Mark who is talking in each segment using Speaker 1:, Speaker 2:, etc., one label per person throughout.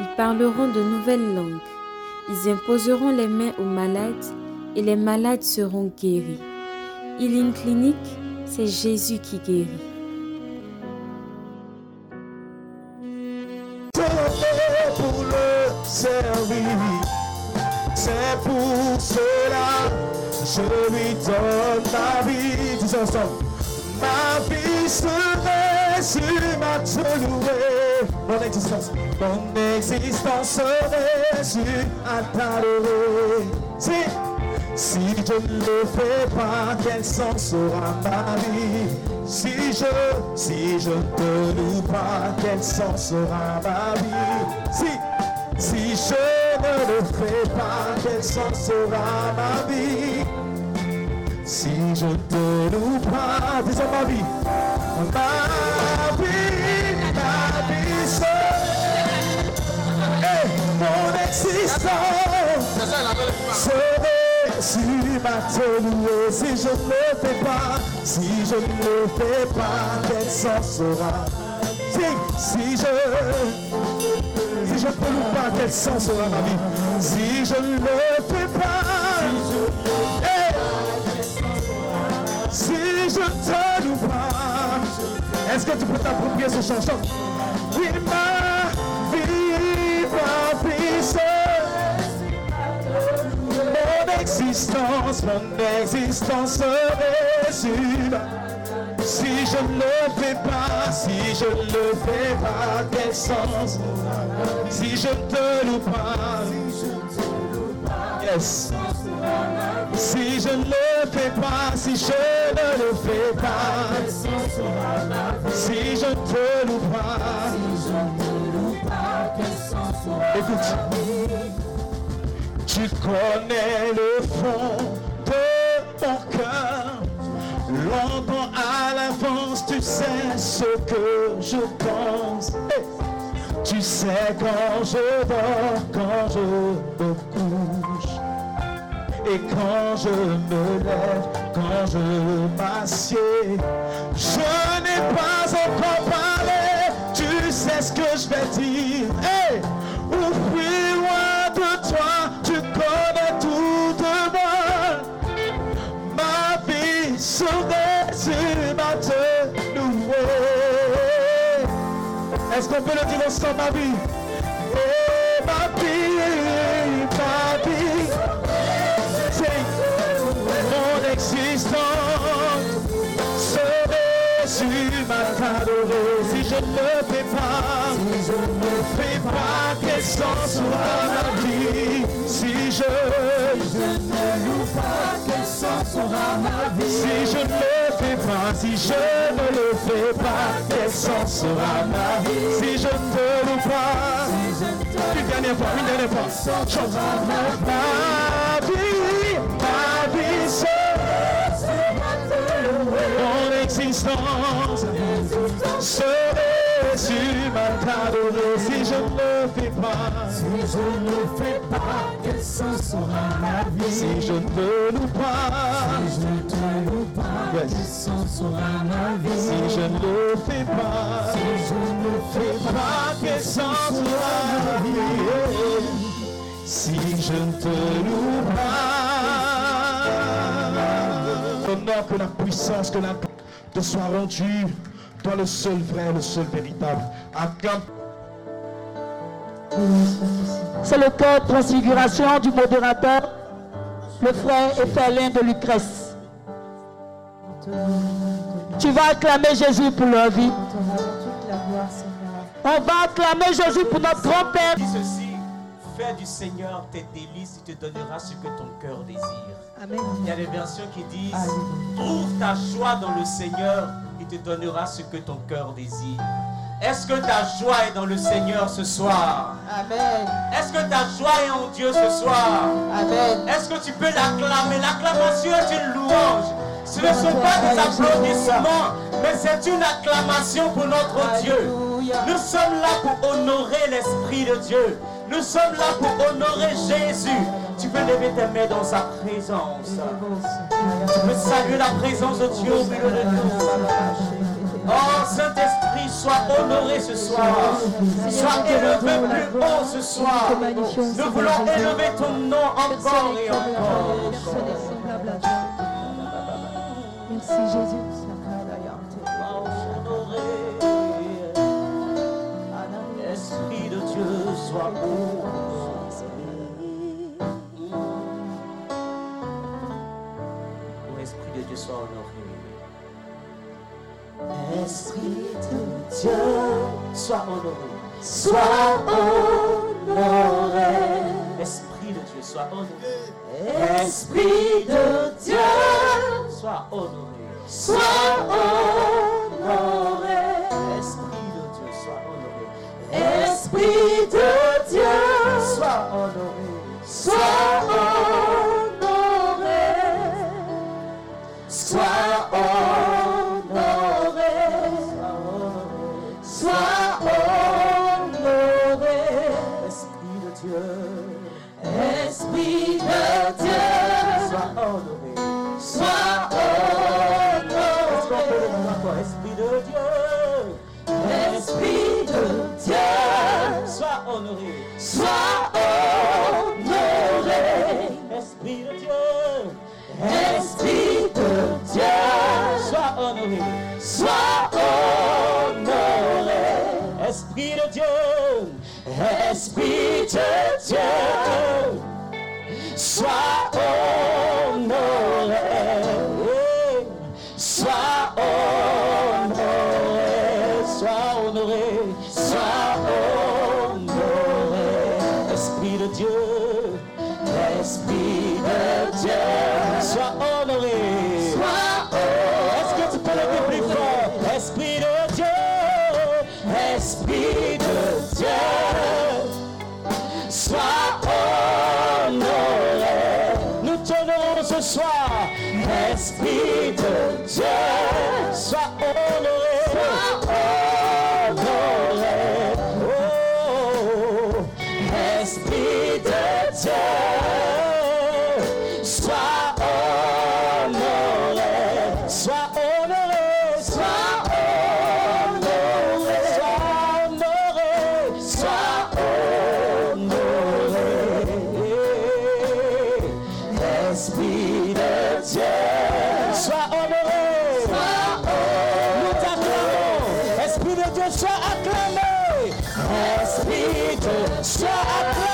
Speaker 1: ils parleront de nouvelles langues, ils imposeront les mains aux malades et les malades seront guéris. Healing Clinic, c'est Jésus qui guérit.
Speaker 2: C'est pour cela je lui donne vie. Ensemble. Ma vie ma. Mon existence, mon existence serait sur à t'adorer. Si, si je ne le fais pas, quel sens aura ma vie? Si je, si je ne te loue pas, quel sens aura ma vie? Si, si je ne le fais pas, quel sens aura ma vie? Si je te loue pas, dis ma vie, ma vie, existence sur ma. Si je ne fais pas, si je ne fais pas, quel sens sera? Si, si je si je ne loue pas, quel sens aura ma vie Si je ne le fais pas, si je te loue pas, est-ce que tu peux t'approprier ce Chante. Oui, ma existence, mon existence sur si je ne le fais pas, si je ne le fais pas, quel sens? Si je ne te loue pas, yes. Si je ne le fais pas, si je ne le fais pas, si je ne te loue pas, écoute, tu connais le fond de mon cœur. Longtemps à l'avance, tu sais ce que je pense. Tu sais quand je dors, quand je me couche. Et quand je me lève, quand je m'assieds. Je n'ai pas encore parlé, tu sais ce que je vais dire. Est-ce qu'on peut le dire ensemble, ma vie? Et ma vie, ma vie, c'est mon existence serait sur ma t'adorer. Si je ne fais pas, si je ne fais pas, quel sens aura ma vie? Si je, ne loue pas, quel sens aura ma vie? Si je ne si je ne le fais pas, quel sens aura ma vie? Si je ne te loue pas, une dernière fois, une dernière fois, chante. Ma vie, ma vie seule, mon existence serait sur ma t'adorer si je ne le fais pas. Si je ne le fais pas, quel sens aura ma vie? Si je ne te loue pas, si je ne te loue pas, quel sens aura ma vie? Si je ne le fais pas, si je ne le fais pas, quel sens aura ma vie? Si je ne te loue pas, l'honneur que la puissance, que la te soit rendue toi le seul vrai, le seul véritable. Acclame
Speaker 3: C'est le cœur de transfiguration du modérateur, le frère Ephelin de Lucrèce. Tu vas acclamer Jésus pour leur vie. On va acclamer Jésus pour notre grand-père.
Speaker 4: Dis ceci, fais du Seigneur tes délices, il te donnera ce que ton cœur désire.
Speaker 3: Amen.
Speaker 4: Il y a des versions qui disent, trouve ta joie dans le Seigneur, il te donnera ce que ton cœur désire. Est-ce que ta joie est dans le Seigneur ce soir?
Speaker 3: Amen.
Speaker 4: Est-ce que ta joie est en Dieu ce soir?
Speaker 3: Amen.
Speaker 4: Est-ce que tu peux l'acclamer? L'acclamation est une louange. Ce ne sont pas des applaudissements, mais c'est une acclamation pour notre Dieu. Nous sommes là pour honorer l'Esprit de Dieu. Nous sommes là pour honorer Jésus. Tu peux lever tes mains dans sa présence. Tu peux saluer la présence de Dieu au milieu de nous. Oh Saint-Esprit, sois honoré ce soir. Sois élevé plus haut ce soir. Nous voulons élever ton nom encore et encore.
Speaker 3: Merci Jésus.
Speaker 4: Esprit de Dieu, sois honoré. Honoré. Esprit de Dieu, sois honoré. Sois honoré. Esprit de Dieu, sois honoré. Esprit de Dieu, sois honoré. Sois honoré. Esprit de Dieu, sois honoré. Esprit de Dieu, sois honoré. Sois honoré. Esprit de Esprit de Dieu, sois acclamé. Esprit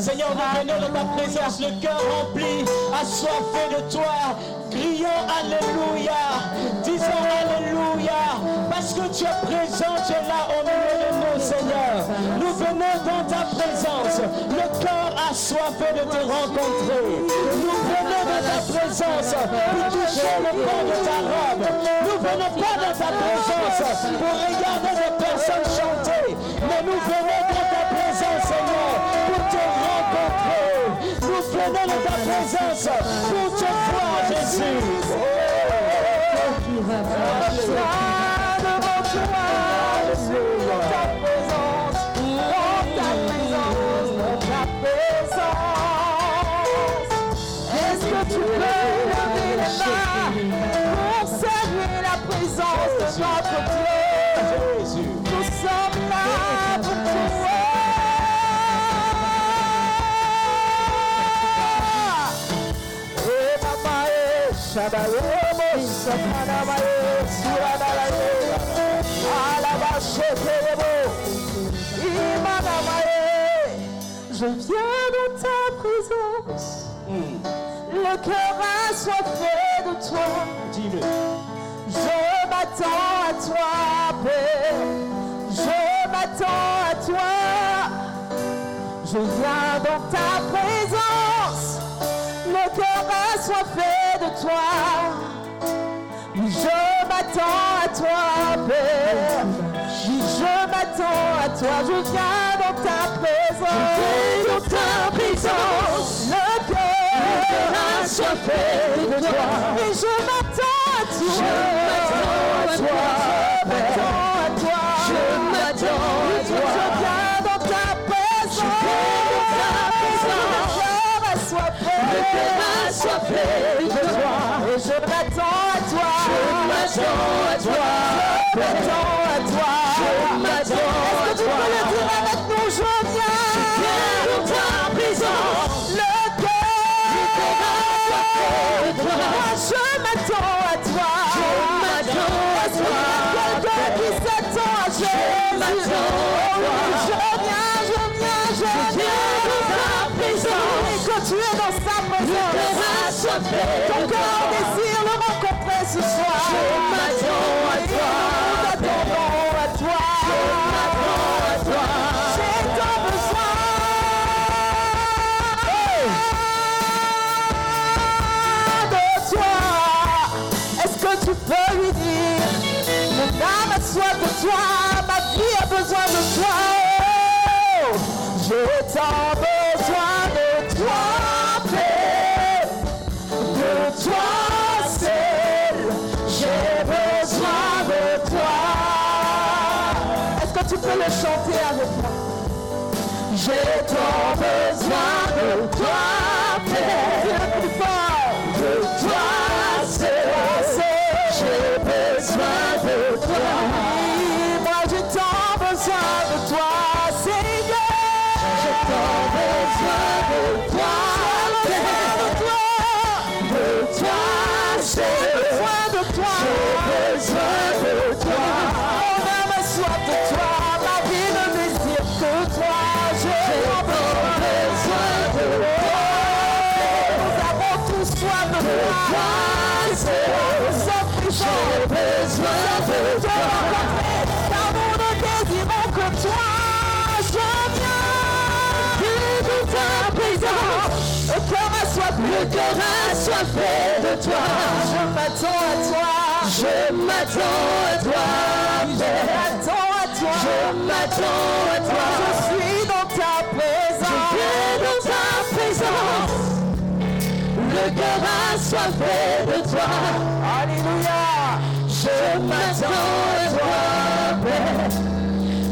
Speaker 4: Seigneur, nous venons de ta présence, le cœur rempli, assoiffé de toi. Crions Alléluia. Disons Alléluia. Parce que tu es présent, tu es là au milieu de nous, Seigneur. Nous venons dans ta présence. Le cœur assoiffé de te rencontrer. Nous venons dans ta présence pour toucher le corps de ta robe. Nous venons pas dans ta présence pour regarder les personnes chanter. Mais nous venons Nous venons dans ta
Speaker 5: le cœur assoiffé de toi.
Speaker 4: Dis-le.
Speaker 5: Je m'attends à toi, Père. Je m'attends à toi. Je viens dans ta présence. Le cœur assoiffé de toi. Je m'attends à toi, Père. Je m'attends à toi. Je viens dans ta présence. Je viens dans ta présence. Cœur assoiffé de toi. Et je m'attends à toi. Je m'attends à toi. Je m'attends à toi. Je m'attends à toi. Je viens dans ta présence. Je viens dans ta présence. Le cœur assoiffé. Le cœur assoiffé de toi. Et je m'attends à toi. Je m'attends à toi. Tant besoin de toi, Père. De toi seul, j'ai besoin de toi. Est-ce que tu peux le chanter avec moi? J'ai tant besoin cœur assoiffé de toi. Je m'attends à toi. Je m'attends à toi. Je m'attends à toi. Je m'attends à toi. Je suis dans ta présence. Je dans ta présence. Le cœur assoiffé de toi. Alléluia. Je m'attends à toi, Père.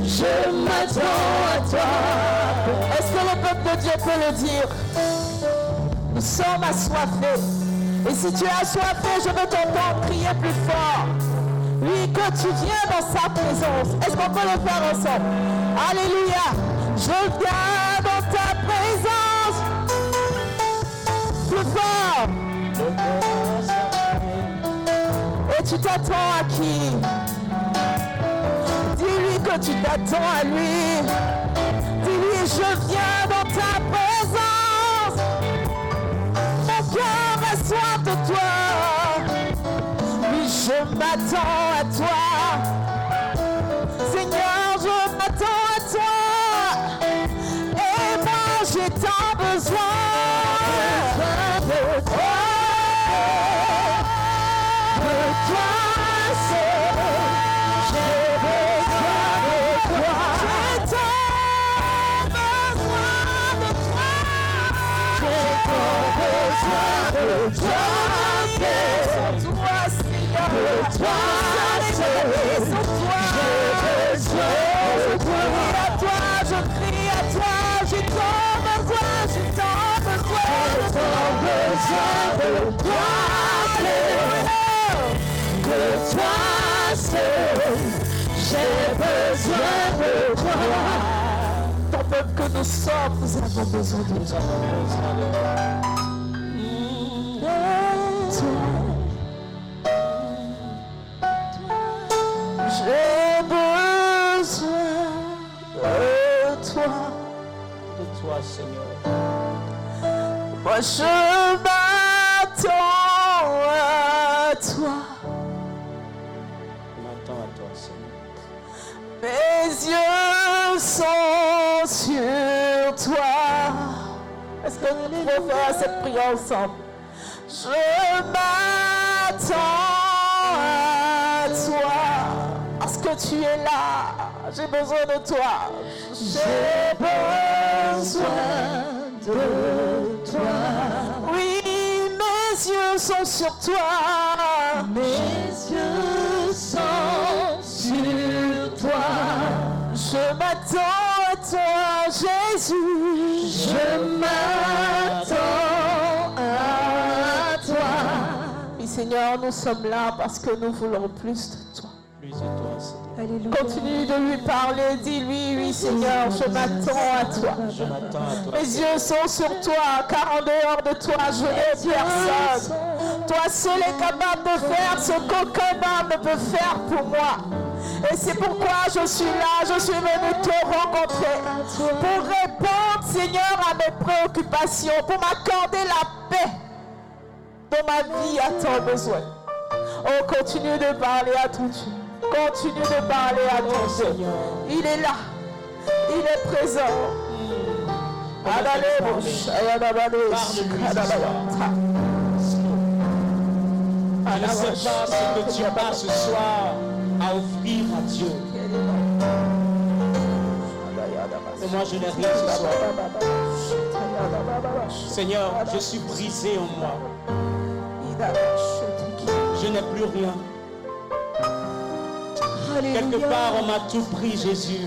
Speaker 5: Je m'attends à toi. Est-ce que le peuple de Dieu peut le dire? Nous sommes assoiffés. Et si tu es assoiffé, je veux t'entendre crier plus fort. Oui, que tu viens dans sa présence. Est-ce qu'on peut le faire ensemble? Alléluia. Je viens dans ta présence. Plus fort. Et tu t'attends à qui? Dis-lui que tu t'attends à lui. Dis-lui, je viens dans ta présence. Soif de toi. Oui, je m'attends à toi. Nous sommes, nous avons besoin de toi. J'ai besoin de toi.
Speaker 4: De toi, Seigneur.
Speaker 5: Moi je Cette prière ensemble? Je m'attends à toi. Parce que tu es là. J'ai besoin de toi. J'ai besoin de toi. Oui, mes yeux sont sur toi. Mes yeux sont sur toi. Je m'attends Jésus. Je m'attends à toi. Oui, Seigneur, nous sommes là parce que nous voulons plus de toi. Continue de lui parler. Dis-lui, oui, Seigneur, je m'attends à toi. Mes yeux sont sur toi, car en dehors de toi, je n'ai personne. Toi seul est capable de faire ce qu'aucun homme ne peut faire pour moi. Et c'est pourquoi je suis là, je suis venu te rencontrer pour répondre, Seigneur, à mes préoccupations, pour m'accorder la paix dont ma vie a tant besoin. Oh, continue de parler à ton Dieu. Continue de parler à ton Dieu. Il est là. Il est présent. Adalabata.
Speaker 4: Je ne sais pas ce que tu as ce soir à offrir à Dieu. Mais moi, je n'ai rien ce soir. Seigneur, je suis brisé en moi. Je n'ai plus rien. Quelque part, on m'a tout pris, Jésus.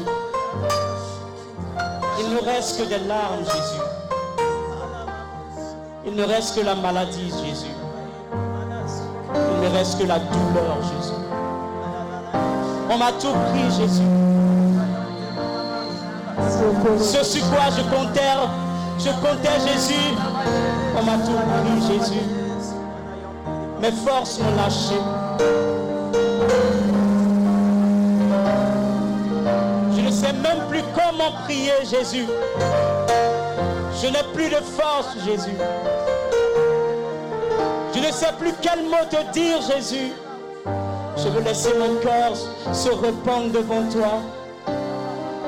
Speaker 4: Il ne reste que des larmes, Jésus. Il ne reste que la maladie, Jésus. Il ne reste que la douleur, Jésus. On m'a tout pris, Jésus. Ce sur quoi je comptais, je comptais Jésus. On m'a tout pris, Jésus. Mes forces m'ont lâché. Plus comment prier, Jésus. Je n'ai plus de force, Jésus. Je ne sais plus quel mot te dire, Jésus. Je veux laisser mon cœur se répandre devant toi.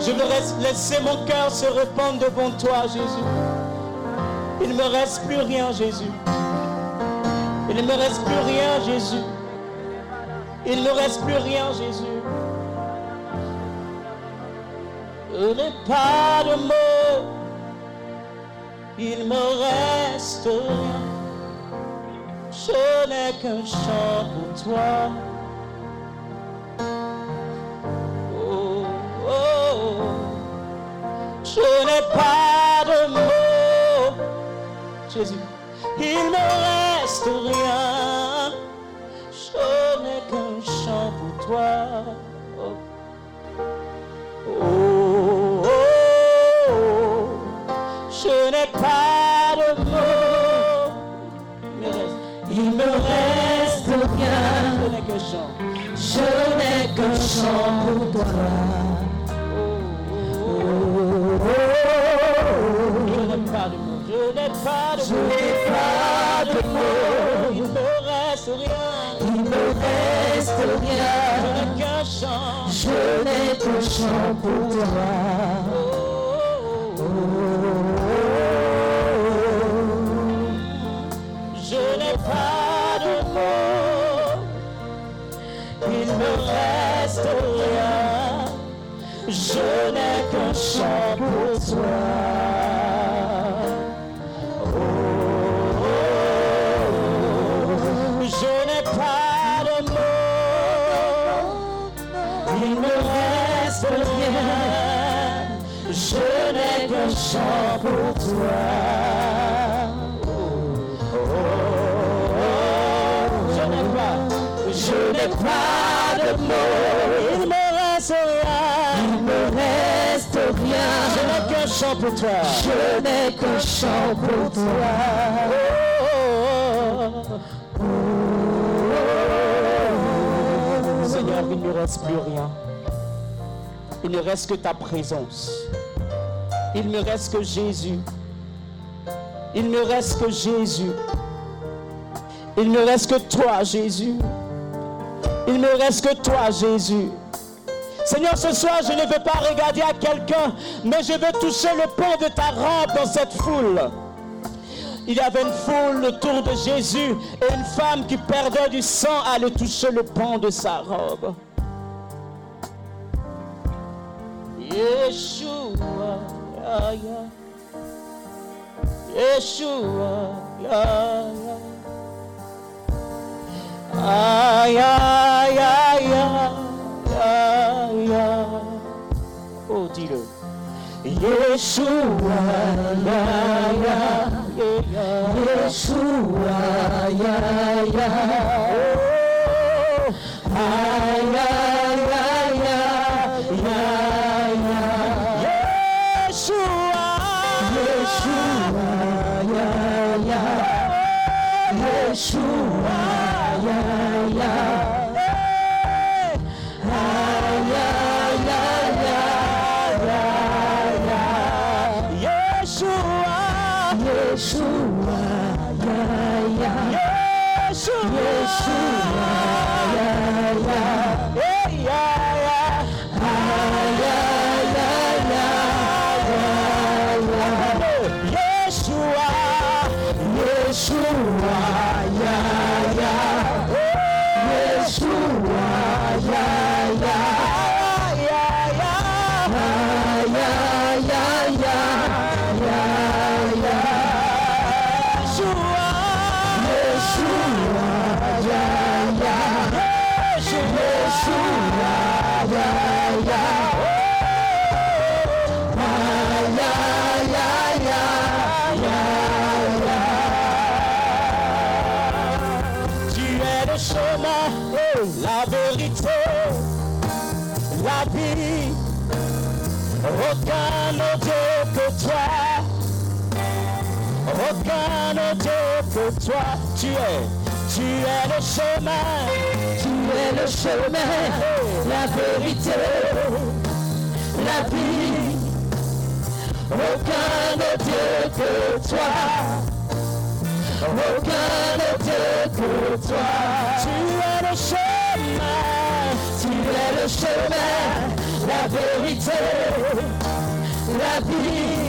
Speaker 4: Je veux laisser mon cœur se répandre devant toi, Jésus. Il ne me reste plus rien, Jésus. Il ne me reste plus rien, Jésus. Il ne me reste plus rien, Jésus. Je n'ai pas de mots. Il me reste rien. Je n'ai qu'un chant pour toi. Oh, oh, oh. Je n'ai pas de mots. Jésus, il me reste rien. Je n'ai qu'un chant pour toi. Je n'ai qu'un chant.
Speaker 3: Je n'ai qu'un chant pour toi.
Speaker 4: Je n'ai pas de mots, je n'ai pas de
Speaker 3: Je
Speaker 4: mots.
Speaker 3: n'ai pas de mots,
Speaker 4: Il me reste rien,
Speaker 3: il me reste
Speaker 4: je
Speaker 3: rien.
Speaker 4: n'ai qu'un chant.
Speaker 3: Je n'ai qu'un chant pour toi.
Speaker 4: Je n'ai pas me reste rien. Je n'ai qu'un chant pour toi. Oh, je n'ai pas de mots, il me reste rien. Je n'ai qu'un chant pour toi. Je n'ai pas, je n'ai pas pour toi.
Speaker 3: Je n'ai qu'un chant pour toi.
Speaker 4: Seigneur, il ne reste plus rien. Il ne reste que ta présence. Il ne reste que Jésus. Il ne reste que Jésus. Il ne reste que toi, Jésus. Il ne reste que toi, Jésus. Seigneur, ce soir, je ne veux pas regarder à quelqu'un, mais je veux toucher le pont de ta rampe dans cette foule. Il y avait une foule autour de Jésus et une femme qui perdait du sang allait toucher le pont de sa robe. Yeshua, ya, ya. Yeshua, Yeshua, ya, ya, ya, ya.
Speaker 3: Yeshua, ya, ya.
Speaker 4: Oh,
Speaker 3: Ay,
Speaker 4: toi. Tu es, tu es le chemin.
Speaker 3: Tu es le chemin, la vérité, la vie. Aucun autre Dieu que toi. Aucun autre Dieu que toi.
Speaker 4: Tu es le chemin.
Speaker 3: Tu es le chemin, la vérité, la vie.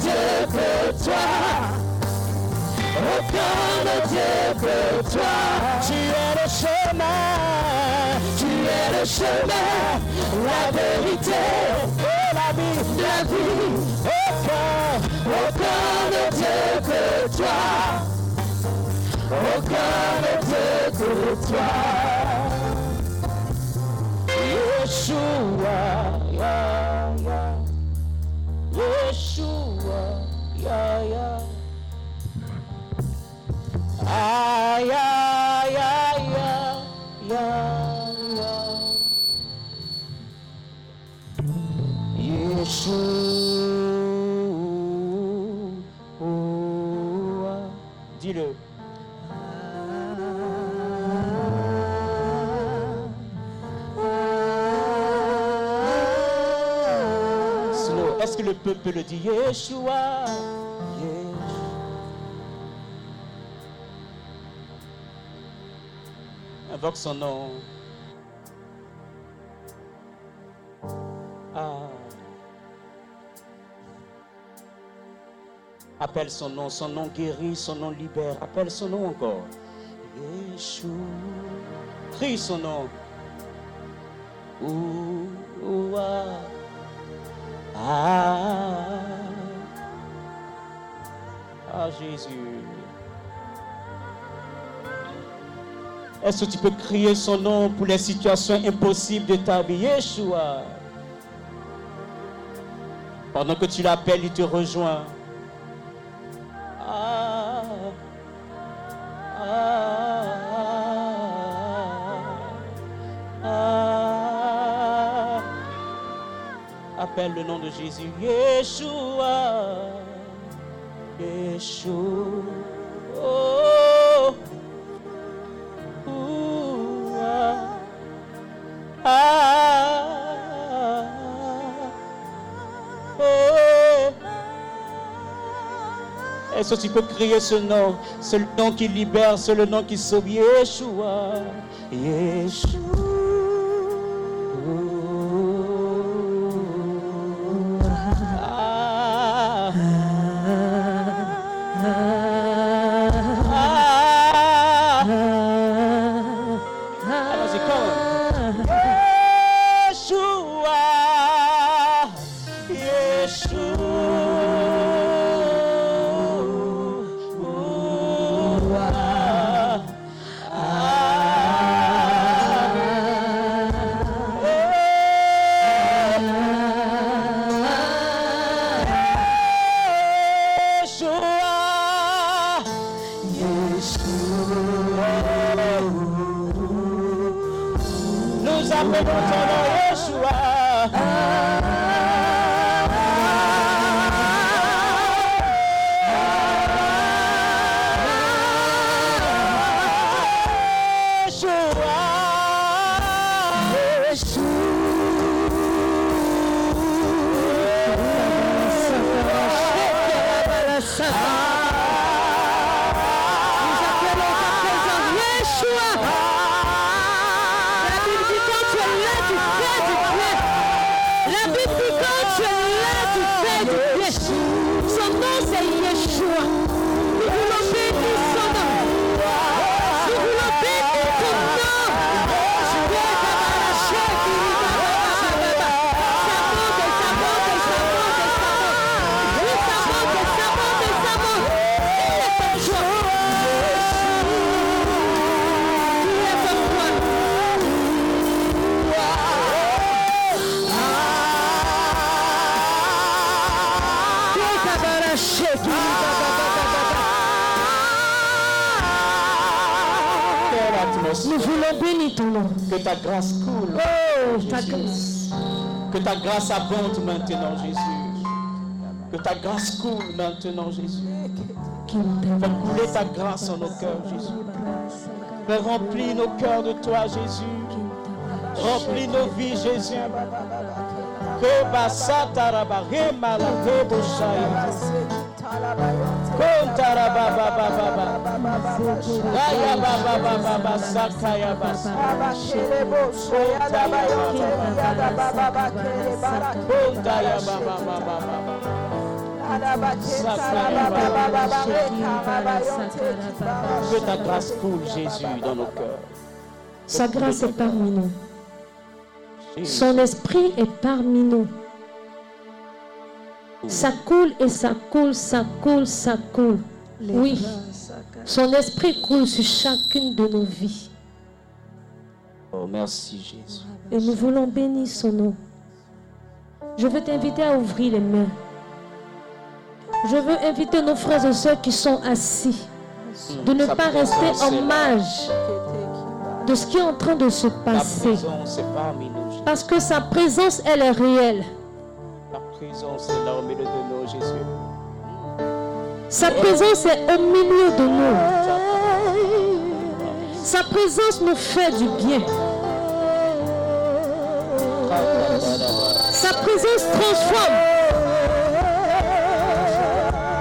Speaker 3: Dieu que toi. Aucun autre Dieu que toi.
Speaker 4: Tu es le chemin.
Speaker 3: Tu es le chemin, la vérité,
Speaker 4: Et la vie.
Speaker 3: la vie.
Speaker 4: Aucun.
Speaker 3: Aucun autre Dieu que toi. Aucun autre Dieu que toi.
Speaker 4: Yeshua, ya. Yeshua, ya, ya. Ay, ay, ay, ay, ay, ay. Yeshua. Peuple le dit Yeshua Invoque son nom. Ah. Appelle son nom, son nom guérit, son nom libère. Appelle son nom encore. Yeshua. Crie son nom. Ouah. Ah. ah Jésus. Est-ce que tu peux crier son nom pour les situations impossibles de ta vie, Yeshua? Pendant que tu l'appelles, il te rejoint. Ah, ah, ah, Appelle le nom de Jésus, Yeshua, Yeshua. Oh, ah, oh. Est-ce que tu peux crier ce nom? C'est le nom qui libère, c'est le nom qui sauve. Yeshua. Yeshua. Ta grâce coule.
Speaker 3: Oh, ta grâce.
Speaker 4: Que ta grâce abonde maintenant, Jésus. Que ta grâce coule maintenant, Jésus. Fais couler ta grâce en nos cœurs, Jésus. Fais remplir nos cœurs de toi, Jésus. Remplis nos vies, Jésus. La rebo shaya. Kontara ba ba ba ba ba. Raya ba ba ba ba ba, sakaya ba. Kontaya ba ba ba ba ba ba. Que ta grâce coule, Jésus, dans nos cœurs.
Speaker 3: Sa grâce est parmi nous. Son esprit est parmi nous. Ça coule et ça coule, ça coule, ça coule. Oui, son esprit coule sur chacune de nos vies.
Speaker 4: Oh, merci, Jésus.
Speaker 3: Et nous voulons bénir son nom. Je veux t'inviter à ouvrir les mains. Je veux inviter nos frères et sœurs qui sont assis de ne pas rester en marge de ce qui est en train de se passer. Parce que sa présence, elle est réelle.
Speaker 4: Ta présence est là au milieu de nous, Jésus.
Speaker 3: Sa présence est au milieu de nous. Sa présence nous fait du bien. Sa présence transforme.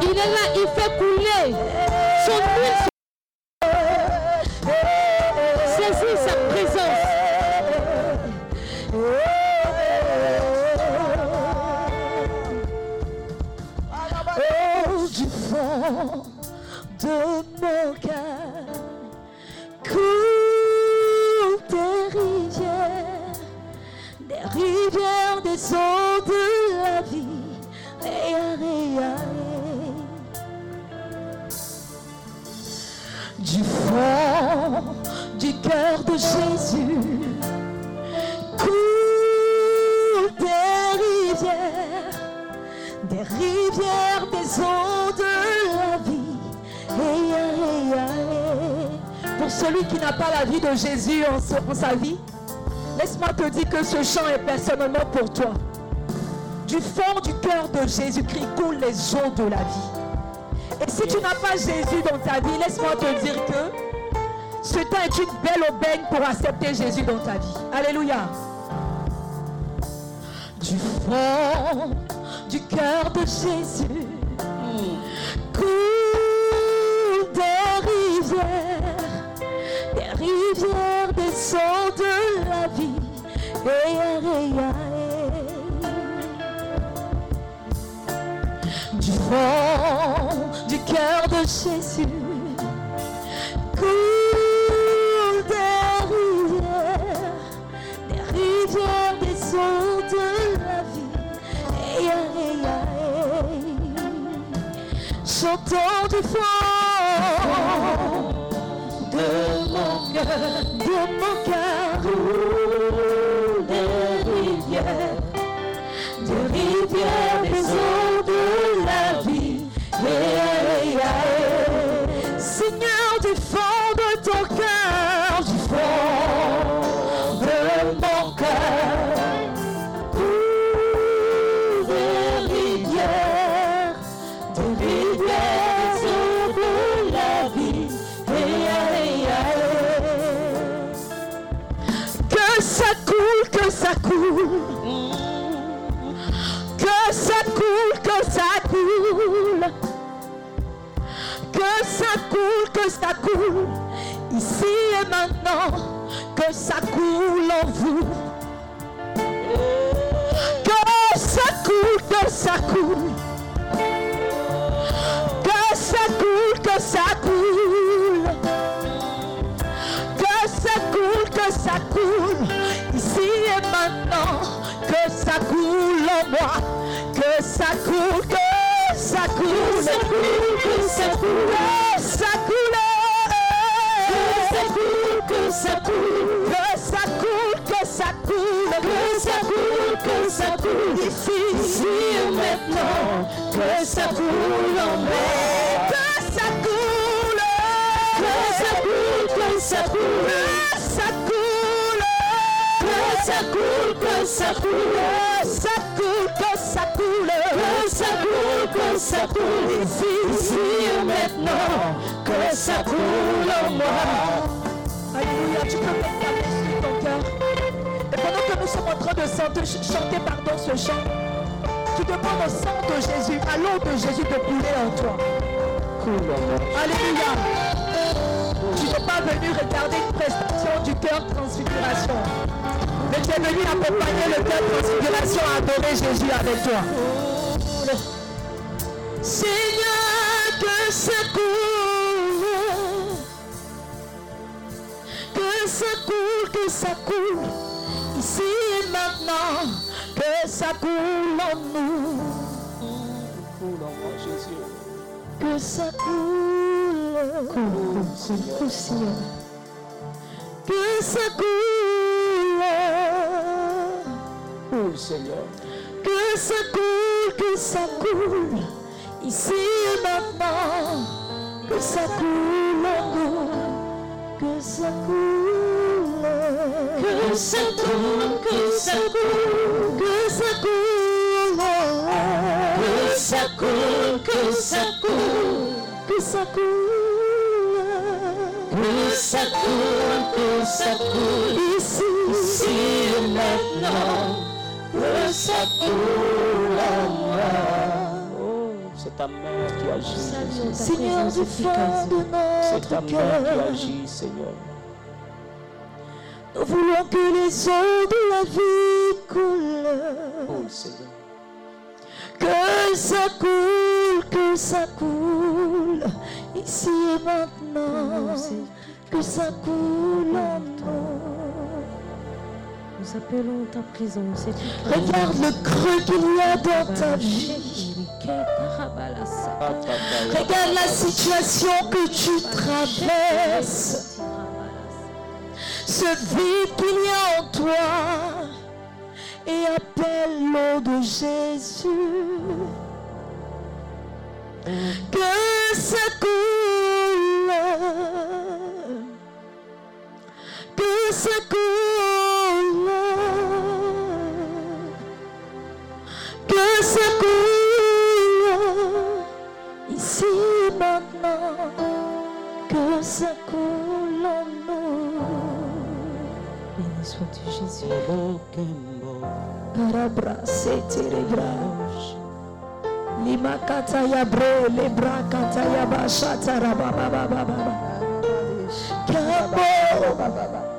Speaker 3: Il est là, il fait couler de la vie. Du fond du cœur de Jésus, coule des rivières, des rivières des eaux de la vie. Pour celui qui n'a pas la vie de Jésus en sa vie, laisse-moi te dire que ce chant est personnellement pour toi. Du fond du cœur de Jésus-Christ coulent les eaux de la vie. Et si tu n'as pas Jésus dans ta vie, laisse-moi te dire que ce temps est une belle aubaine pour accepter Jésus dans ta vie. Alléluia. Du fond du cœur de Jésus coulent des rivières, des rivières de la vie. Hey. Du fond du cœur de Jésus coule des rivières, des rivières des eaux de la vie. Chantons du fond de mon cœur, de mon cœur, de rivière, de rivière, des. Coule. Ici et maintenant. Que ça coule en vous. Que ça coule, que ça coule. Que ça coule, que ça coule. Que ça coule, que ça coule, ici et maintenant, que ça coule en moi, que ça coule, que ça coule, que ça coule, que ça coule, que ça coule, ça coule, que ça coule, que ça coule, que ça coule, que ça coule, ici, ici maintenant, que ça coule en que ça coule, que ça coule, que ça coule, que ça coule, que ça coule, que ça coule, ça coule, que ça coule, que ça coule, que ça coule, ici, ici maintenant, que ça coule en moi. Alléluia, tu peux mettre sur ton cœur. Et pendant que nous sommes en train de chanter, chanter pardon, ce chant, tu demandes au sang de Jésus, à l'eau de Jésus de couler en toi. Alléluia. Tu n'es pas venu regarder une prestation du cœur transfiguration. Mais tu es venu accompagner le cœur transfiguration à adorer Jésus avec toi. Seigneur, que ça coule, que ça coule. Ici et maintenant. Que ça coule en nous. Que ça coule. Coule, coule, Seigneur. Que ça coule.
Speaker 2: Coule, Seigneur.
Speaker 3: Que ça coule, que ça coule, ici et maintenant. Que ça coule en nous, que ça coule. Que ça coule, que ça coule, que ça coule. Que ça coule, que ça coule, que ça coule. Que ça coule, que ça coule, ici, ici et maintenant. Que ça coule moi.
Speaker 2: Oh, c'est
Speaker 4: ta main qui agit.
Speaker 3: Seigneur du fond de
Speaker 4: C'est ta
Speaker 3: notre
Speaker 4: main qui agit, Seigneur.
Speaker 3: Nous voulons que les eaux de la vie coulent.
Speaker 4: Oh, Seigneur.
Speaker 3: Que ça coule, que ça coule, ici et maintenant. Que ça coule en nous.
Speaker 1: Nous appelons ta présence.
Speaker 3: Regarde le creux qu'il y a dans ta vie. Regarde la situation que tu traverses. Ce vide qu'il y a en toi. Et appelle l'eau de Jésus. Que ça coule. Que ça coule. Que ça coule. Ici maintenant. Que ça coule
Speaker 1: nom de Jésus.
Speaker 3: Arabra seti rebraj. Lima kata ya bre, lebra kata ya bashata rababa. Kabo.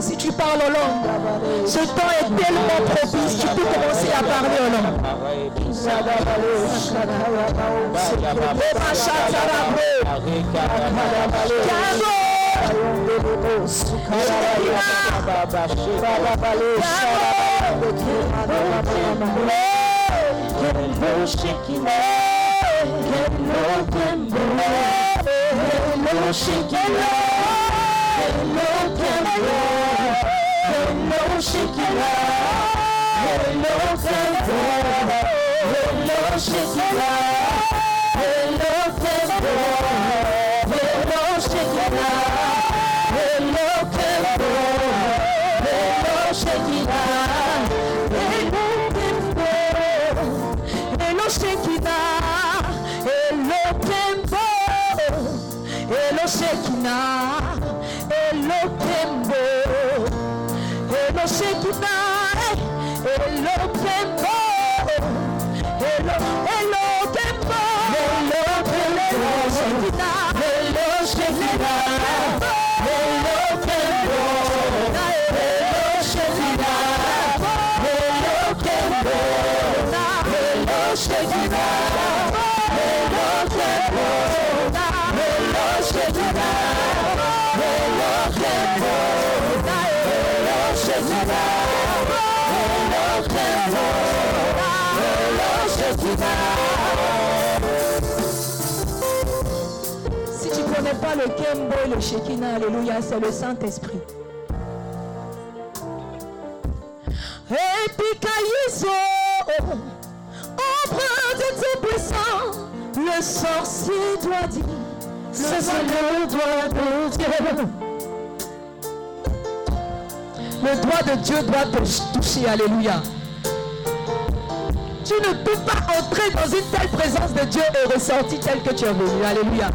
Speaker 3: Si tu parles en langue, ce temps est tellement propice, tu peux commencer à parler en langue. Hello, temple. Hello, Shikira. Hello, temple. Hello, Shikira. Hello, Shekhinah. Le Kembo et le Shekinah, alléluia, c'est le Saint-Esprit. Epikaiso, empreinte de tout puissant, le sorcier doit dire, c'est le doigt de Dieu. Le doigt de Dieu doit te toucher, alléluia. Tu ne peux pas entrer dans une telle présence de Dieu et ressortir tel que tu es venu, alléluia.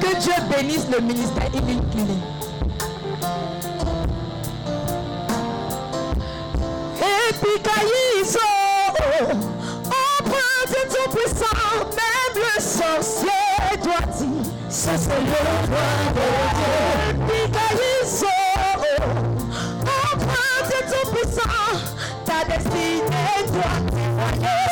Speaker 3: Que Dieu bénisse le ministère Healing Clinic. Epikaiso, empreinte tout puissant, même le sorcier doit dire, ça c'est le droit de Dieu. Epikaiso, empreinte tout puissant, ta destinée doit témoigner,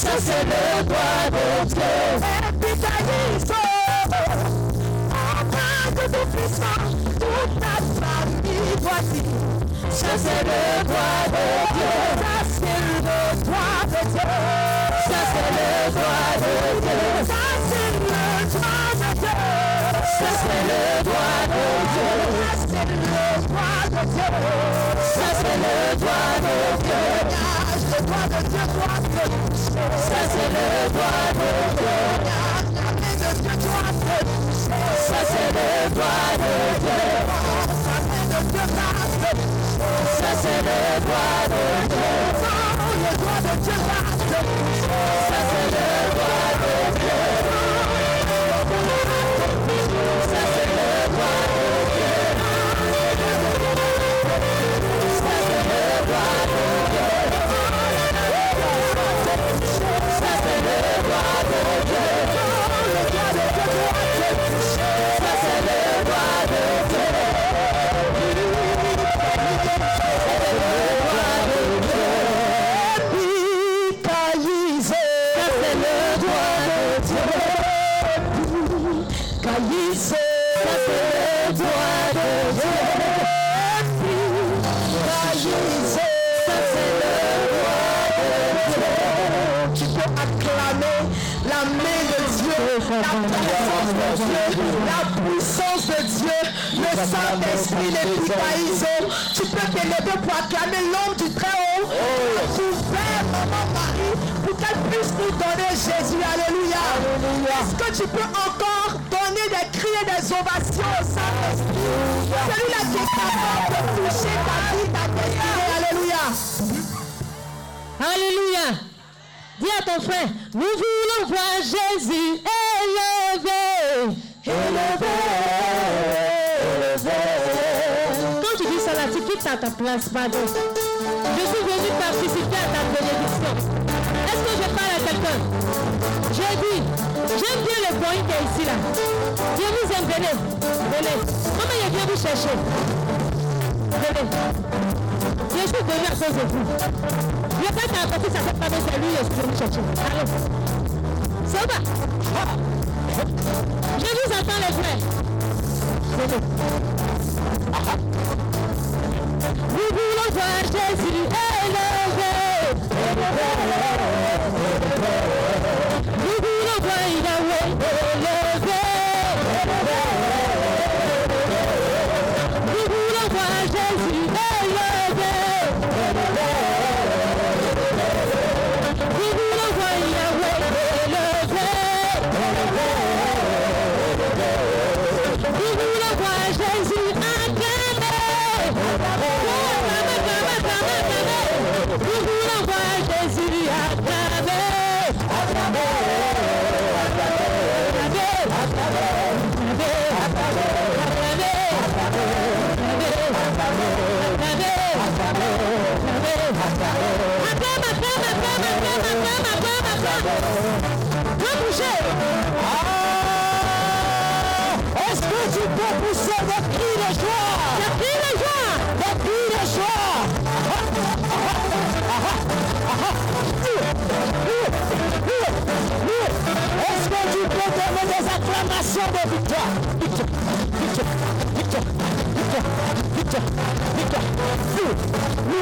Speaker 3: Ça c'est le droit de Dieu.
Speaker 5: Épitaïso, en train de tout toute ta famille voici. Ça c'est le droit de Dieu. Ça c'est le droit de Dieu. Ça c'est le droit de Dieu. Ça c'est le droit de Dieu. Ça c'est le droit de Dieu. Ça c'est le droit de Dieu. Ça c'est le droit de Dieu. Droit de Dieu te toucher. Ça le droit de Dieu. La le droit de Dieu. La le de Dieu pour acclamer l'homme du Très-Haut, ton Père, maman Marie, pour qu'elle puisse nous donner Jésus. Alléluia. Est-ce que tu peux encore donner des cris et des ovations au Saint-Esprit? Celui-là qui est capable de toucher ta vie, ta destinée. Alléluia.
Speaker 3: Alléluia. Dis à ton frère, nous voulons voir Jésus élevé. Élevé. À ta place, pardon. Je suis venu participer à ta bénédiction. Est-ce que je parle à quelqu'un? J'ai dit, j'aime bien le point qui est ici là. Je vous aime, venez. Venez. Comment il vient vous chercher Venez. Je suis venu à cause de vous. Le fait qu'à côté, ça fait pas bien, c'est lui, je suis venu chercher. Allez. Ça va. Je vous attends les frères. Venez. Nous voulons voir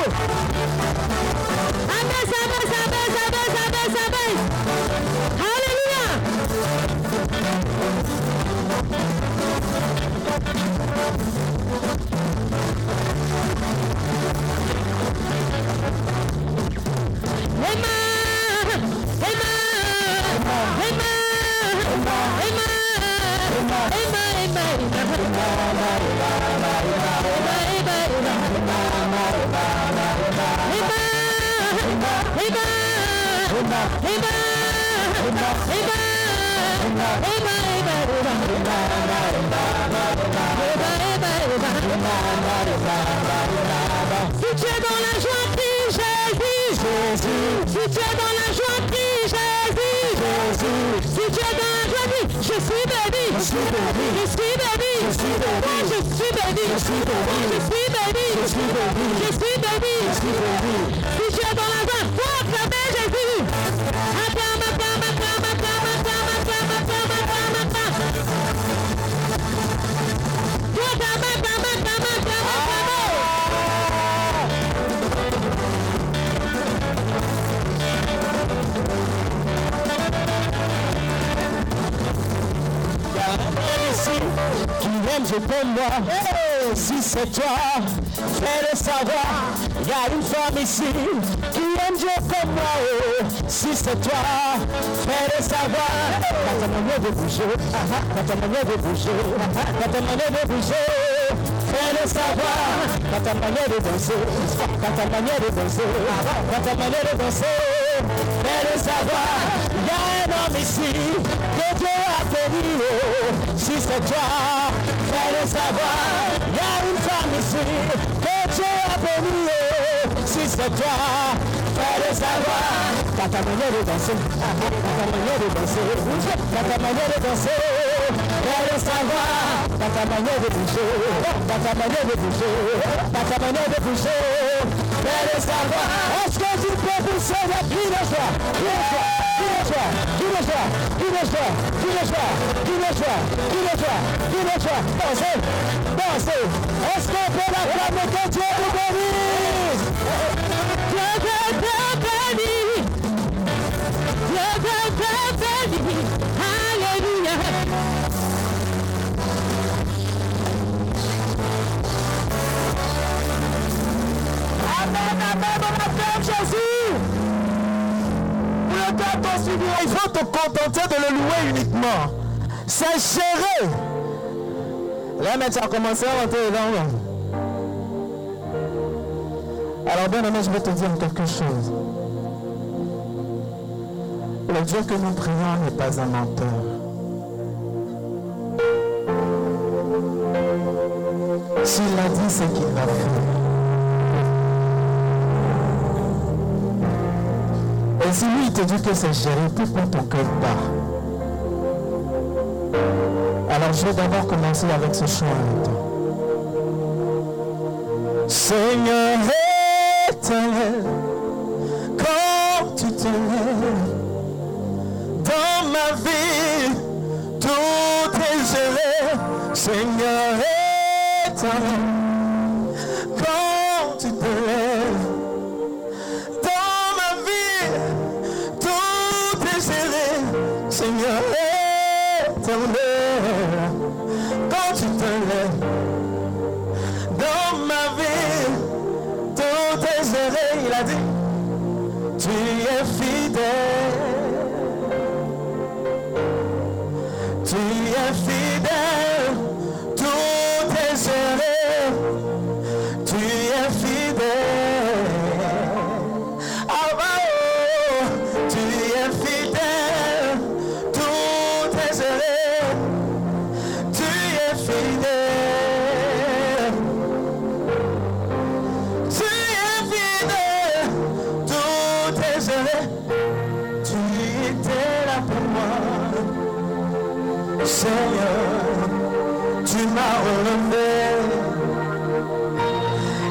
Speaker 3: it. Si es dans la joie, prie Jésus. Si es dans la joie, prie Jésus. Si es dans la joie, je suis béni. Je suis béni. Je suis béni. Je suis béni. Je suis béni. Je suis béni. Je suis es dans la joie,
Speaker 2: moi. si c'est toi, fais-le savoir. Il y a une femme ici qui aime Dieu comme moi. Oh. Si c'est toi, fais-le savoir. Dans ta manière de bouger, dans ta manière de bouger, dans ta manière de bouger. Fais-le savoir dans ta manière de danser, dans ta manière de danser, dans ta manière de danser. Fais-le savoir, il y a un homme ici que Dieu a béni. Oh. Si c'est toi, fais-le savoir, il y a une femme ici que Dieu a. Si c'est toi, fais-le savoir. Dans ta manière de danser, dans ta manière de danser, dans ta manière de danser. Fais-le savoir dans ta manière de bouger, dans ta manière de bouger, dans ta manière de bouger. Fais-le savoir. Est-ce que tu peux pousser la vie de joie, Give us that. Give us that. Give us that. Give us that. Give
Speaker 6: us that. Give us that. That's it.
Speaker 2: That's it. Let's go for that Ramadan to everybody. Hallelujah. Il faut te contenter de le louer uniquement. C'est géré. Là, mais tu as commencé à rentrer dedans. Alors, bien aimé, je vais te dire quelque chose. Le Dieu que nous prions n'est pas un menteur. S'il l'a dit, c'est qu'il l'a fait. Et si lui il te dit que c'est géré, pourquoi ton cœur bat Alors je vais d'abord commencer avec ce chant. Seigneur éternel, quand tu te lèves dans ma vie, tout est géré. Seigneur éternel, Seigneur, tu m'as relevé.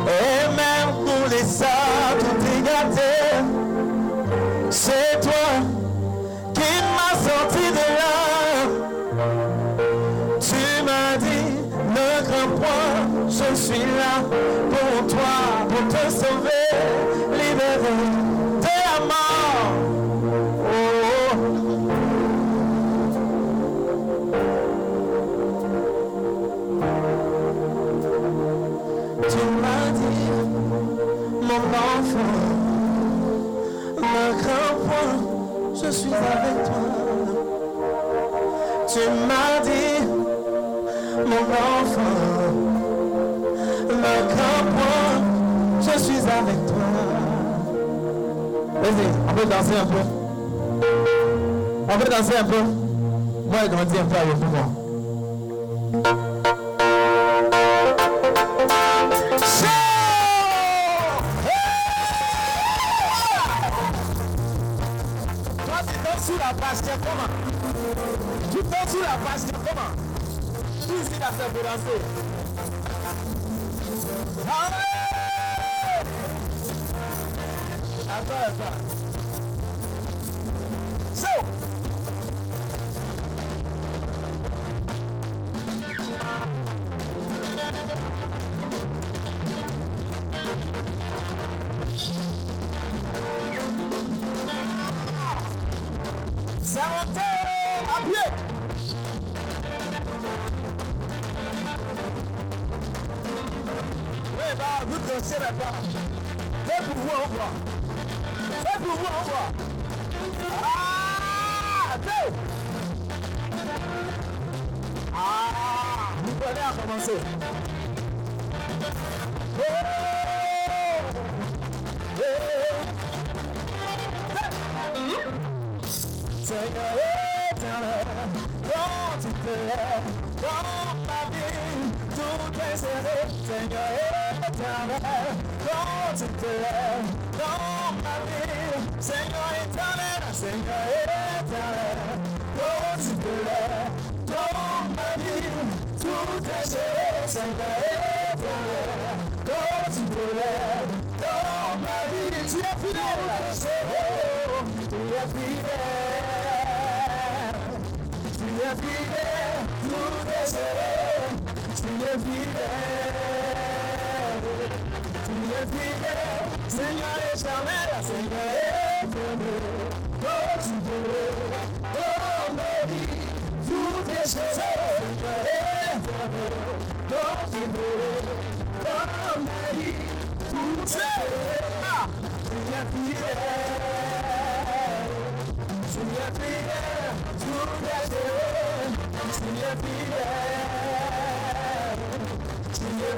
Speaker 2: Et même pour les saints, tout. C'est toi qui m'as sorti de là. Tu m'as dit, ne crains point, je suis là pour toi, pour te sauver, peut danser un peu. On peut danser un peu. Moi, je grandis un peu avec vous. Toi, tu danses sur la page, c'est comment? Tu danses sur la page, c'est comment? Qui ici fait pour danser Attends, attends. Vous le savez pas. Fais pour vous on voit. Fais pour vous on voit. Ah, attends. Ah, vous prenez à commencer. Oh, oh. Seigneur éternel, quand tu plais, dans ma vie, tout est. Seigneur éternel, quand tu plais, dans ma vie, Seigneur éternel, Seigneur éternel, quand tu plais, dans ma vie, tout est serré. Seigneur éternel, quand tu plais, dans ma vie, tu es fidèle, Seigneur, tu es fidèle. Tu es fidèle, tout est serré. Tu es fidèle. Tu es fidèle, Seigneur éternel, Seigneur éternel. Oh, tu veux, oh, ma vie, tout est serré. Seigneur éternel, oh, tu veux, oh, ma vie, tout est serré. Ah, Tu es fidèle. Tu es fidèle, tout est serré. Tu es fidèle. Tu es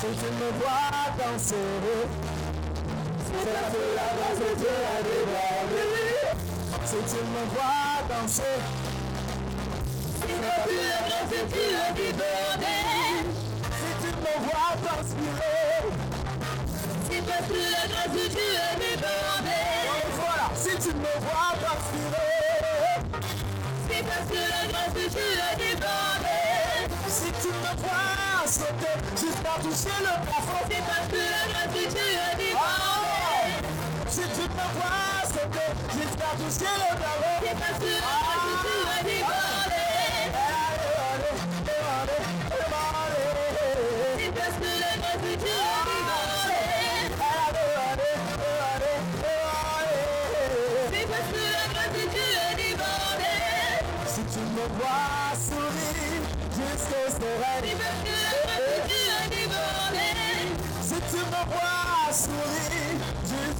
Speaker 2: Si tu me vois danser, c'est la de la grâce de Dieu à déborder. Si tu me vois danser, c'est la de la grâce de Dieu à déborder. Si tu me vois transpirer, c'est parce que la grâce de Dieu a débordé. Si tu me vois sauter jusqu'à toucher le plafond, c'est parce que la débordé. Si tu me vois sauter jusqu'à toucher le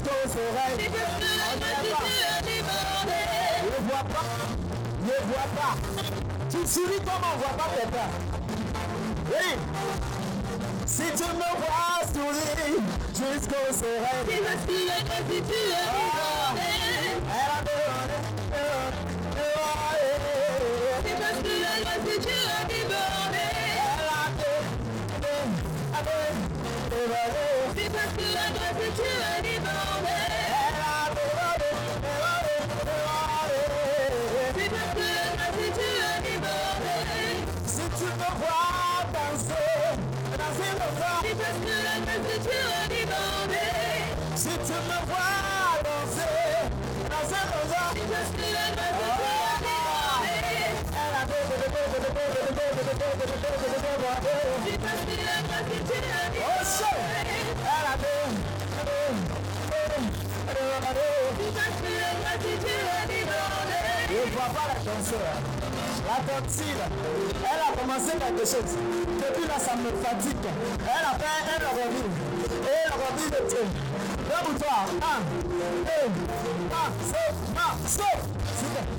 Speaker 2: bientôt ne vois pas. Ne vois pas. Tu souris comme on voit pas tes pas. Si tu me vois sourire jusqu'aux oreilles. Je Si tu me vois danser, le de Dieu a débordé. Elle a a débordé. C'est parce que la grâce de Dieu a débordé. Je ne vois pas la danseur la tortille. Elle a commencé quelque chose. Depuis là, ça me fatigue. Elle a fait un revue. Et le revue de Dieu. Toi. Un, deux, un, sauf, un, sauf. C'est.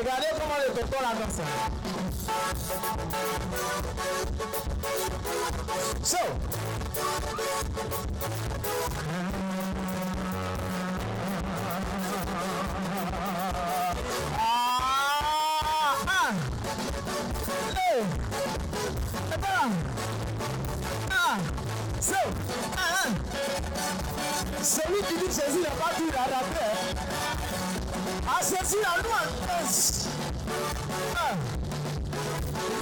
Speaker 2: Regardez comment le tonton la. So. Ah, ah. Ah. Ah, ah. Celui qui dit Jésus n'a pas tout rattrapé. Ah, Jésus a nous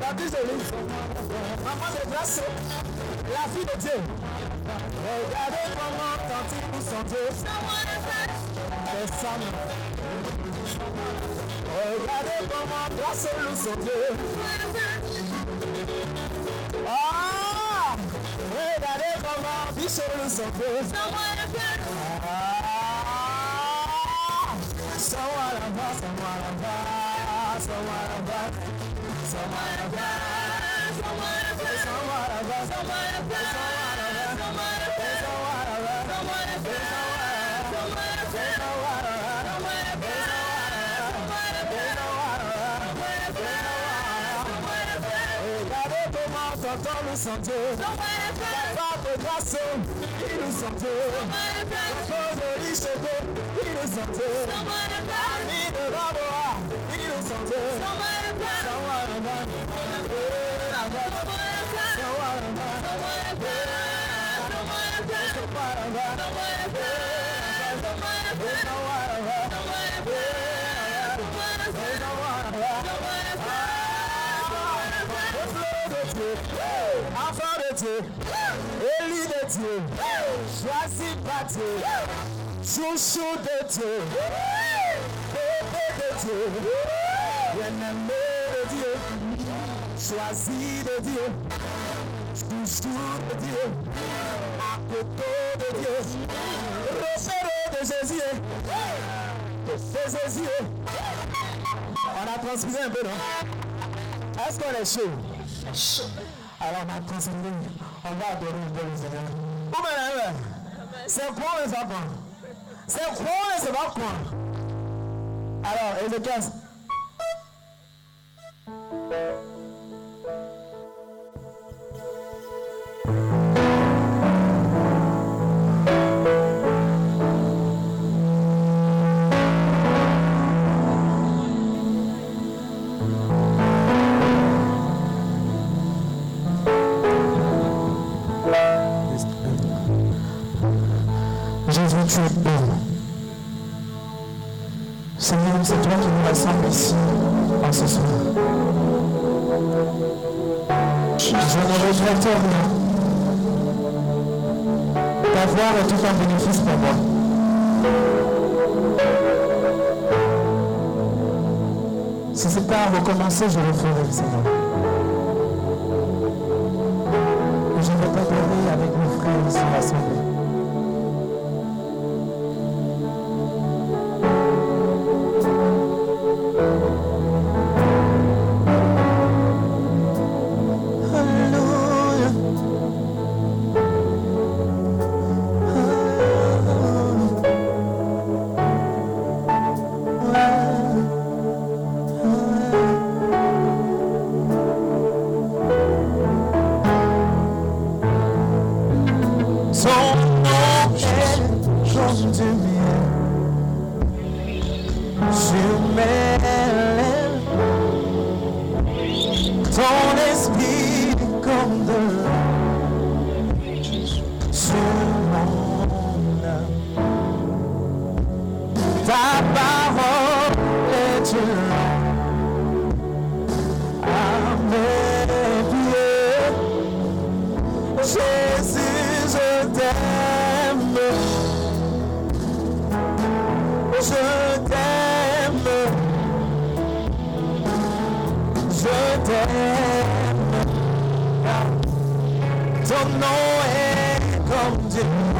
Speaker 2: Baptise de l'île. Maman de grâce, la fille de Dieu. Regardez comment quand il pousse en Dieu. Personne. Regardez comment grâce loue son Ah! Regardez comment Bichon loue. Someone of us, someone of us, someone of us, someone of us, someone of us, someone of us, someone of us, someone of us, someone of us, Regardez comment t'entends nous sentir paso, innocente. Cosa dice tu, innocente. Mi devo a, innocente. Someone about me, someone about me, someone about me, Woo! I found it too. Dieu, choisi par Dieu, chouchou de Dieu, bébé de Dieu, bien-aimé de Dieu, choisi de Dieu, chouchou de Dieu, à côté de Dieu, repéré de Jésus, de Jésus. On a transmisé un peu, non? Est-ce qu'on est chaud? Alors maintenant, c'est ligne. On va adorer le Seigneur. Où C'est quoi les enfants C'est quoi les enfants Alors, Ézéchias. commencé, je le ferai, Seigneur. from nowhere comes in.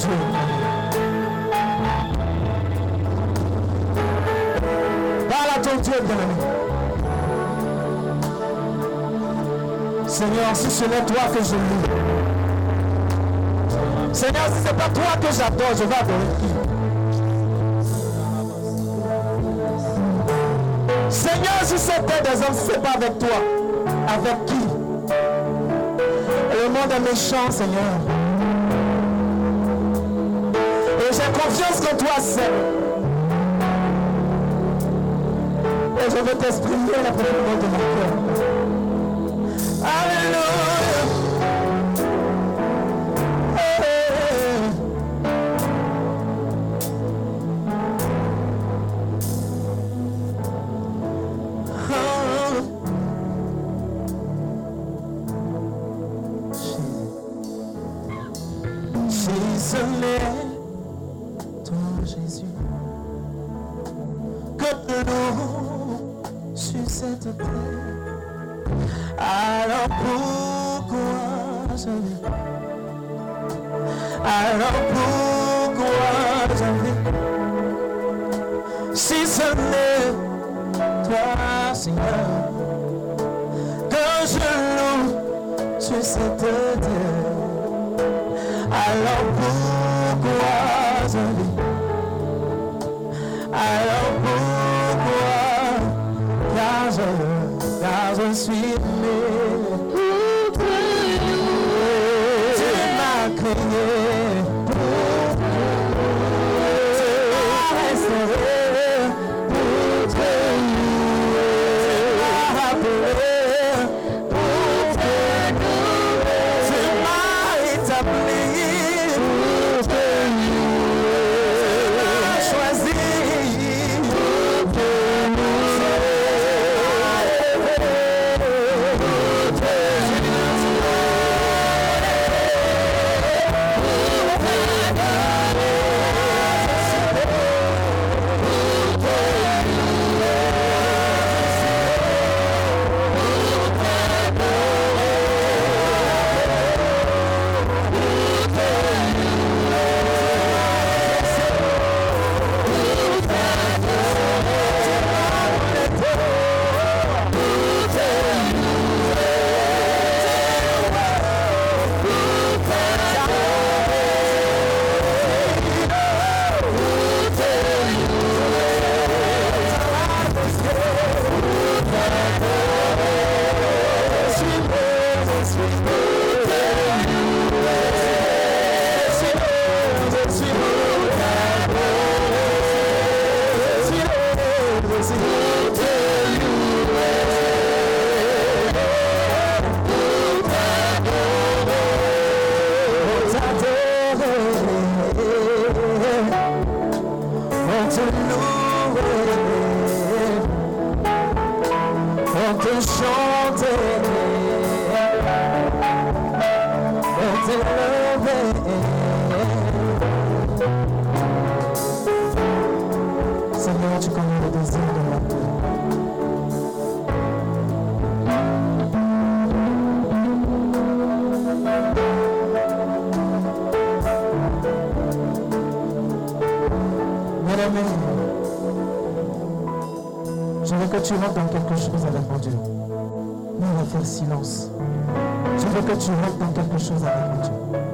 Speaker 2: Dieu. Parle à ton Dieu, bien-aimé. Seigneur, si ce n'est toi que je loue. Seigneur, si ce n'est pas toi que j'adore, je vais adorer qui? Seigneur, si c'était des hommes, ce n'est pas avec toi. Avec qui? Le monde est méchant, Seigneur. confiance en toi seul. Et je veux t'exprimer la profondeur de mon cœur.
Speaker 4: to do. tu rentres dans quelque chose avec mon Dieu. Nous on va faire silence. Je veux que tu rentres dans quelque chose avec mon Dieu.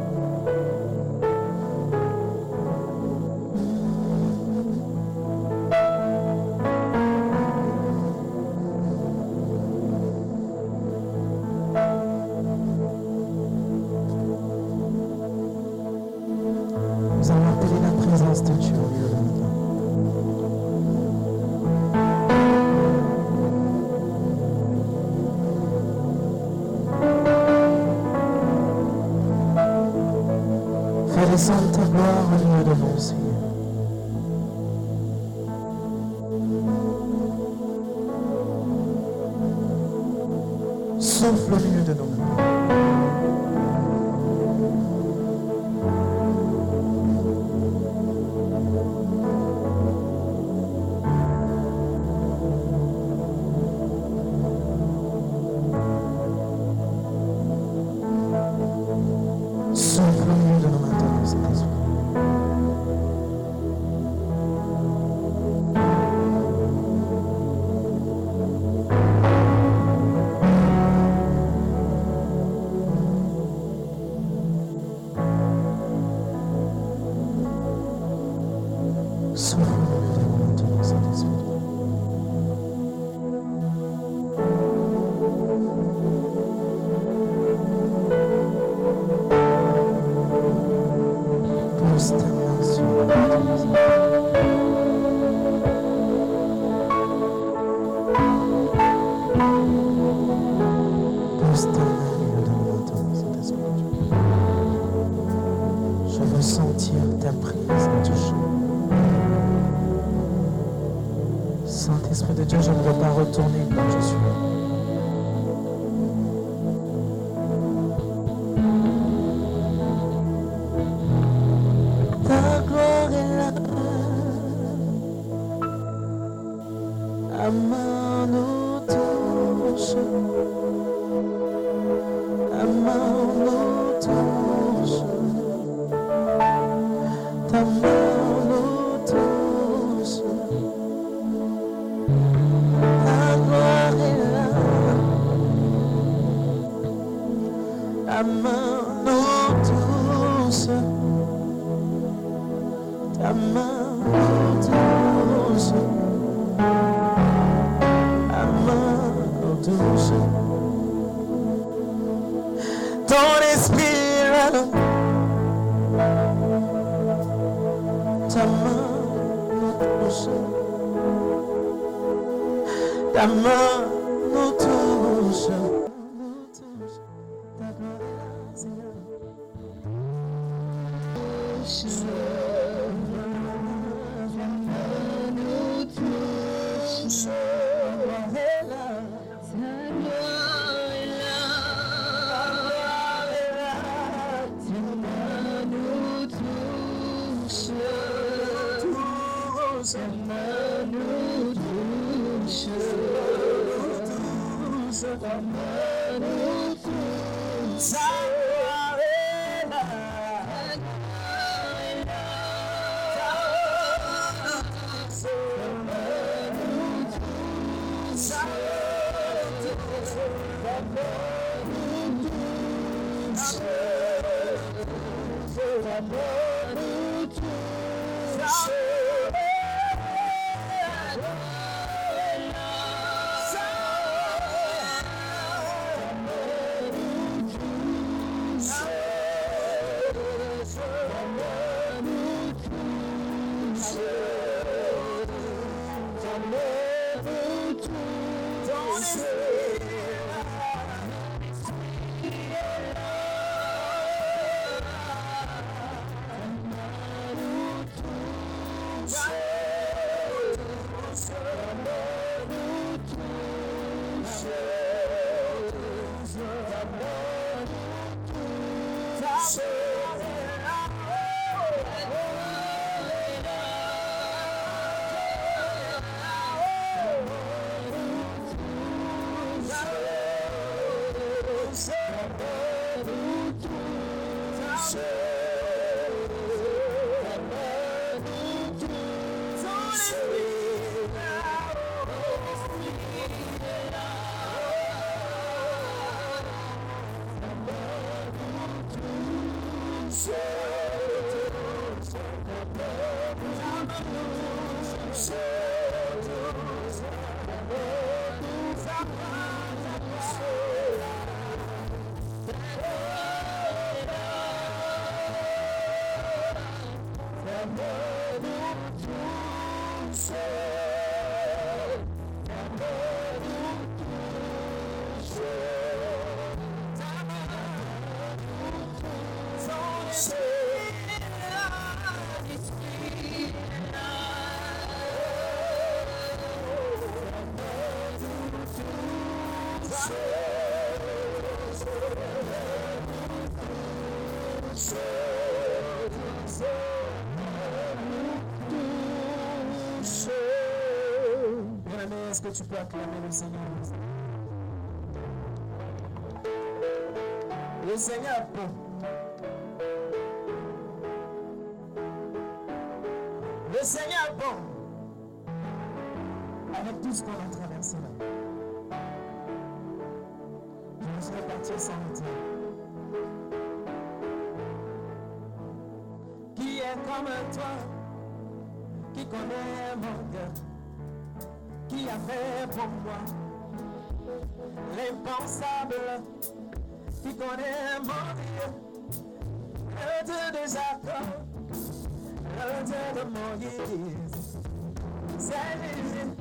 Speaker 2: Bien-aimé, que tu peux acclamer le Seigneur Le Seigneur bon. Le Seigneur bon. Avec tout ce qu'on a traversé là. Je ne serais partir sans. Qui est comme toi, qui connaît mon cœur, fait pour moi. L'impensable, qui connaît mon Dieu, le Dieu des accords, le Dieu de Moïse, c'est Jésus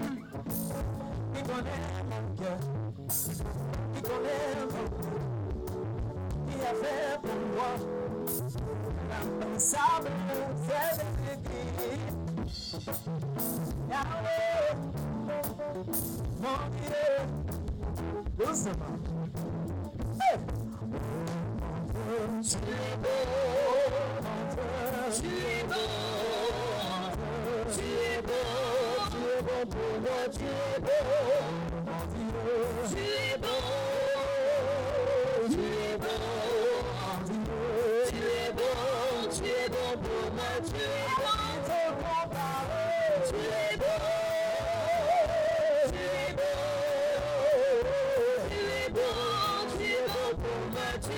Speaker 2: anasema Yeah.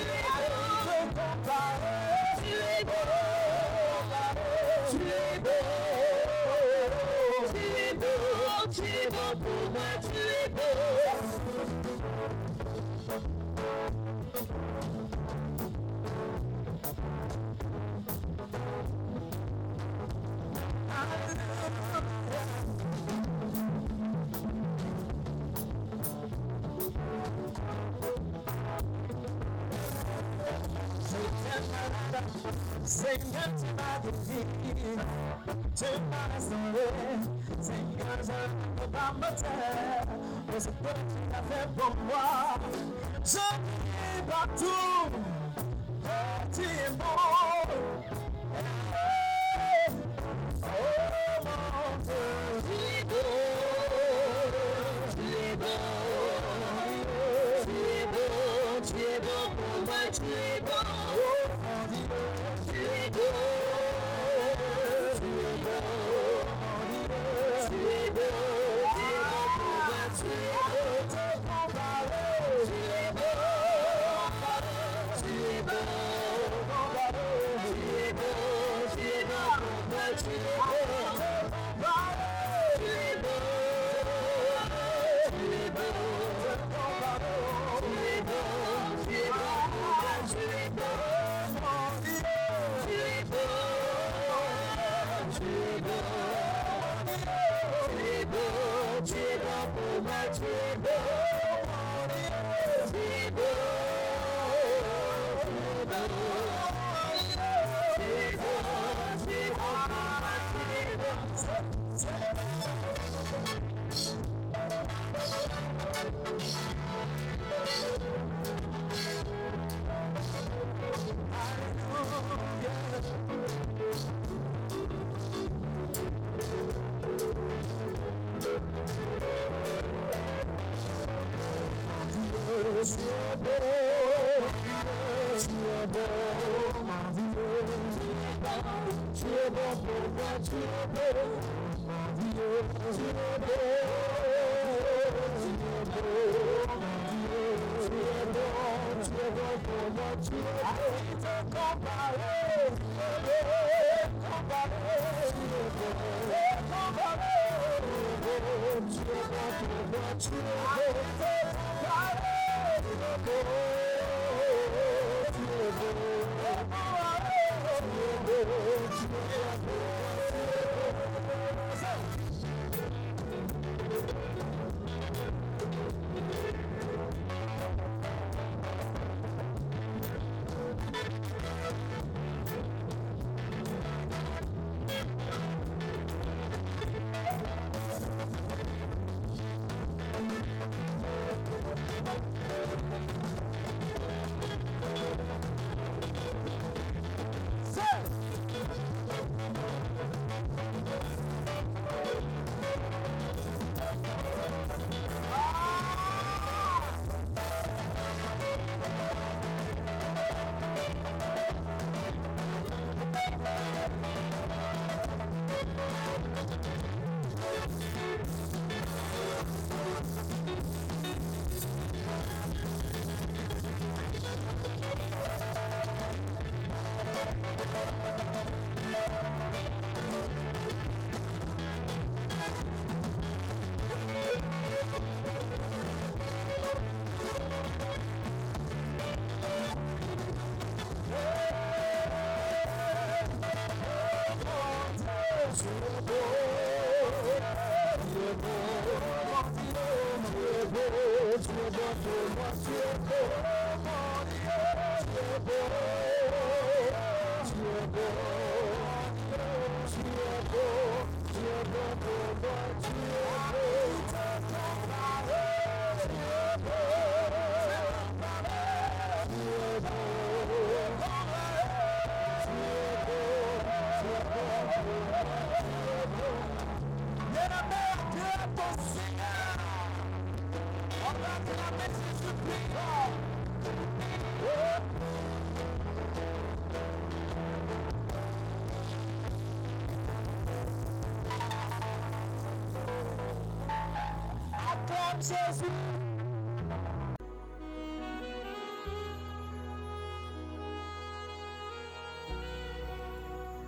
Speaker 2: Hey. Tu es beau, tu es Seigneur, tu m'as guéri, tu m'as sauvé. Seigneur, je ne peux pas me taire de ce que tu as fait pour moi. Je prie partout, oh, tu es bon. Oh mon Dieu, tu es beau, Tu es bon pour moi, tu es beau, mon Dieu, tu es beau, tu es beau, mon Dieu, tu es bon, tu es bon pour moi, tu es beau, te comparer, tu es beau, comparer, tu es beau, comparer, tu es beau, tu es bon pour moi, tu es beau,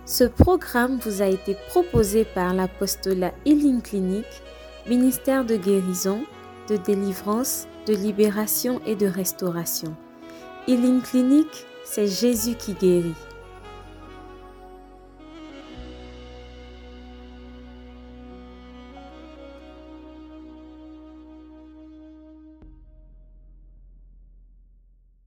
Speaker 1: Ce programme vous a été proposé par l'apostolat Healing Clinic, ministère de guérison, de délivrance, de libération et de restauration. Healing Clinic, c'est Jésus qui guérit.